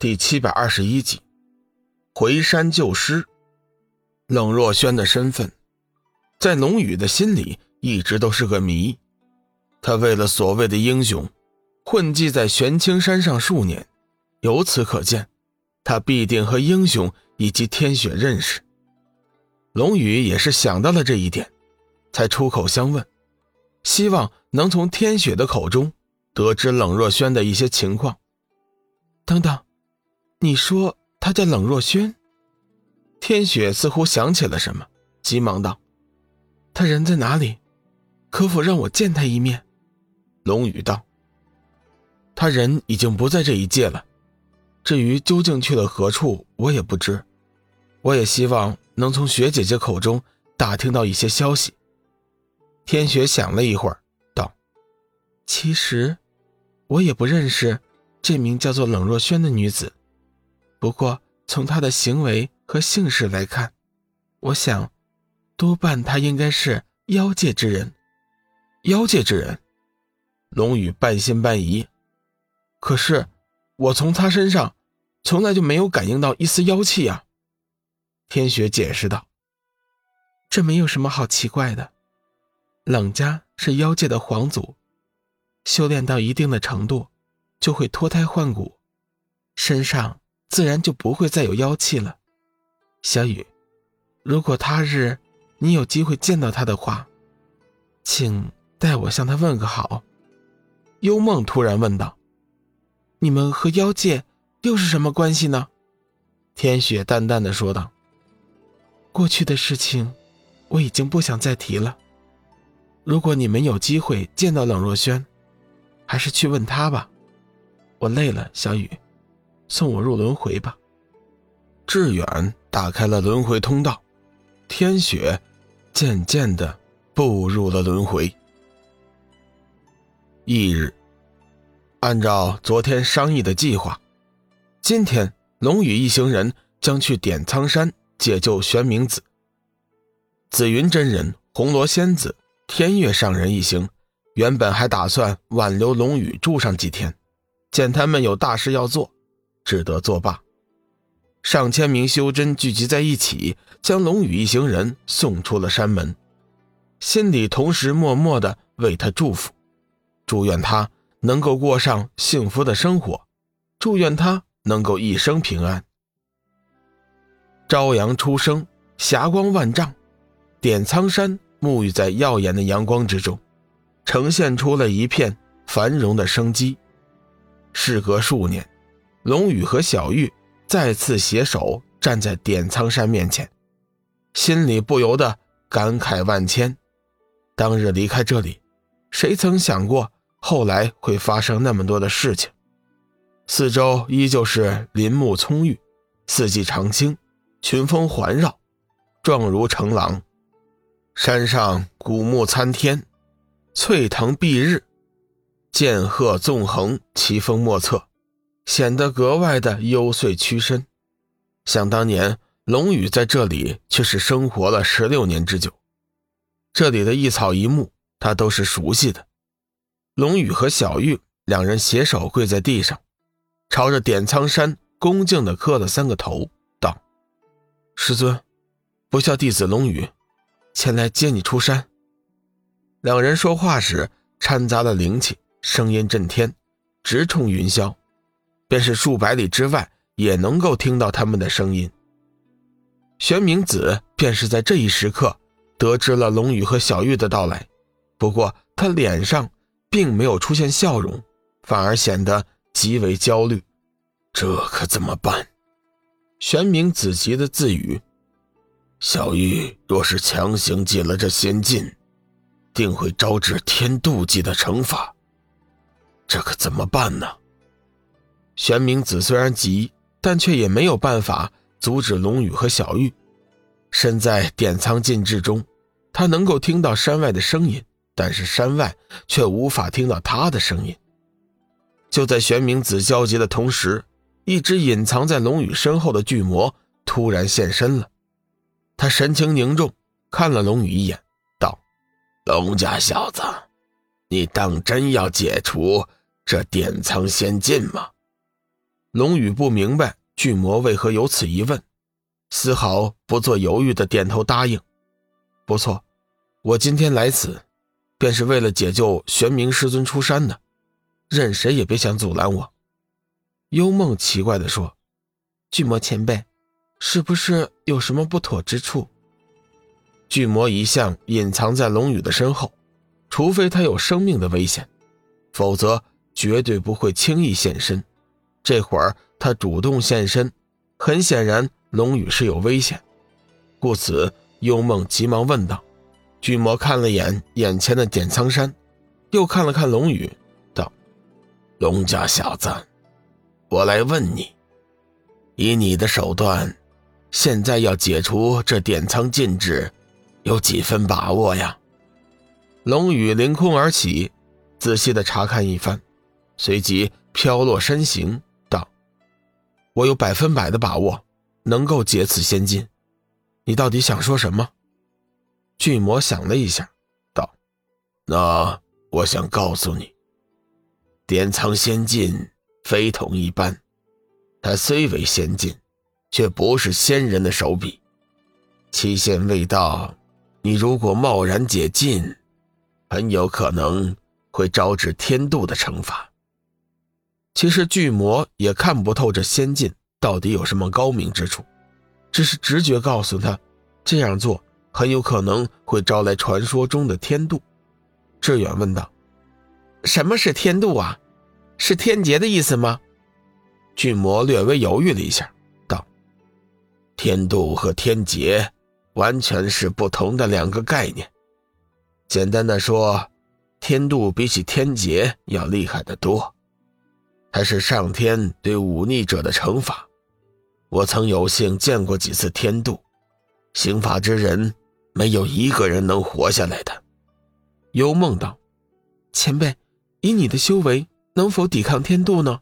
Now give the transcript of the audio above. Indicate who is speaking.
Speaker 1: 第七百二十一集，回山救师。冷若轩的身份，在龙宇的心里一直都是个谜。他为了所谓的英雄，混迹在玄清山上数年，由此可见，他必定和英雄以及天雪认识。龙宇也是想到了这一点，才出口相问，希望能从天雪的口中得知冷若轩的一些情况。
Speaker 2: 等等。你说他叫冷若轩？
Speaker 1: 天雪似乎想起了什么，急忙道：“
Speaker 2: 他人在哪里？可否让我见他一面？”
Speaker 1: 龙宇道：“他人已经不在这一界了，至于究竟去了何处，我也不知。我也希望能从雪姐姐口中打听到一些消息。”天雪想了一会儿，道：“
Speaker 2: 其实，我也不认识这名叫做冷若轩的女子。”不过，从他的行为和姓氏来看，我想，多半他应该是妖界之人。
Speaker 1: 妖界之人，龙宇半信半疑。可是，我从他身上，从来就没有感应到一丝妖气啊。天雪解释道：“
Speaker 2: 这没有什么好奇怪的。冷家是妖界的皇族，修炼到一定的程度，就会脱胎换骨，身上。”自然就不会再有妖气了，小雨，如果他日你有机会见到他的话，请代我向他问个好。
Speaker 1: 幽梦突然问道：“
Speaker 2: 你们和妖界又是什么关系呢？”
Speaker 1: 天雪淡淡的说道：“
Speaker 2: 过去的事情，我已经不想再提了。如果你们有机会见到冷若轩，还是去问他吧。我累了，小雨。”送我入轮回吧。
Speaker 1: 志远打开了轮回通道，天雪渐渐的步入了轮回。翌日，按照昨天商议的计划，今天龙宇一行人将去点苍山解救玄冥子。紫云真人、红罗仙子、天月上人一行原本还打算挽留龙宇住上几天，见他们有大事要做。只得作罢。上千名修真聚集在一起，将龙宇一行人送出了山门，心里同时默默的为他祝福，祝愿他能够过上幸福的生活，祝愿他能够一生平安。朝阳初升，霞光万丈，点苍山沐浴在耀眼的阳光之中，呈现出了一片繁荣的生机。事隔数年。龙宇和小玉再次携手站在点苍山面前，心里不由得感慨万千。当日离开这里，谁曾想过后来会发生那么多的事情？四周依旧是林木葱郁，四季常青，群峰环绕，状如城廊。山上古木参天，翠藤蔽日，剑鹤纵横，奇峰莫测。显得格外的幽邃屈身。想当年，龙宇在这里却是生活了十六年之久，这里的一草一木他都是熟悉的。龙宇和小玉两人携手跪在地上，朝着点苍山恭敬地磕了三个头，道：“师尊，不孝弟子龙宇，前来接你出山。”两人说话时掺杂了灵气，声音震天，直冲云霄。便是数百里之外，也能够听到他们的声音。玄冥子便是在这一时刻得知了龙宇和小玉的到来，不过他脸上并没有出现笑容，反而显得极为焦虑。这可怎么办？玄冥子急的自语：“小玉若是强行进了这仙境，定会招致天妒忌的惩罚。这可怎么办呢？”玄冥子虽然急，但却也没有办法阻止龙宇和小玉。身在点苍禁制中，他能够听到山外的声音，但是山外却无法听到他的声音。就在玄冥子焦急的同时，一只隐藏在龙宇身后的巨魔突然现身了。他神情凝重，看了龙宇一眼，道：“龙家小子，你当真要解除这点苍仙禁吗？”龙宇不明白巨魔为何有此疑问，丝毫不做犹豫的点头答应：“不错，我今天来此，便是为了解救玄冥师尊出山的，任谁也别想阻拦我。”
Speaker 2: 幽梦奇怪地说：“巨魔前辈，是不是有什么不妥之处？”
Speaker 1: 巨魔一向隐藏在龙宇的身后，除非他有生命的危险，否则绝对不会轻易现身。这会儿他主动现身，很显然龙宇是有危险，故此幽梦急忙问道：“巨魔看了眼眼前的点苍山，又看了看龙宇，道：‘龙家小子，我来问你，以你的手段，现在要解除这点苍禁制。’”有几分把握呀？龙宇凌空而起，仔细的查看一番，随即飘落身形，：“我有百分百的把握，能够解此仙禁。你到底想说什么？”巨魔想了一下，道：“那我想告诉你，典藏仙境非同一般，它虽为仙境，却不是仙人的手笔，期限未到。”你如果贸然解禁，很有可能会招致天妒的惩罚。其实巨魔也看不透这仙境到底有什么高明之处，只是直觉告诉他，这样做很有可能会招来传说中的天妒。志远问道：“
Speaker 2: 什么是天妒啊？是天劫的意思吗？”
Speaker 1: 巨魔略微犹豫了一下，道：“天妒和天劫。”完全是不同的两个概念。简单的说，天妒比起天劫要厉害得多，它是上天对忤逆者的惩罚。我曾有幸见过几次天度，刑法之人没有一个人能活下来的。
Speaker 2: 幽梦道：“前辈，以你的修为，能否抵抗天度呢？”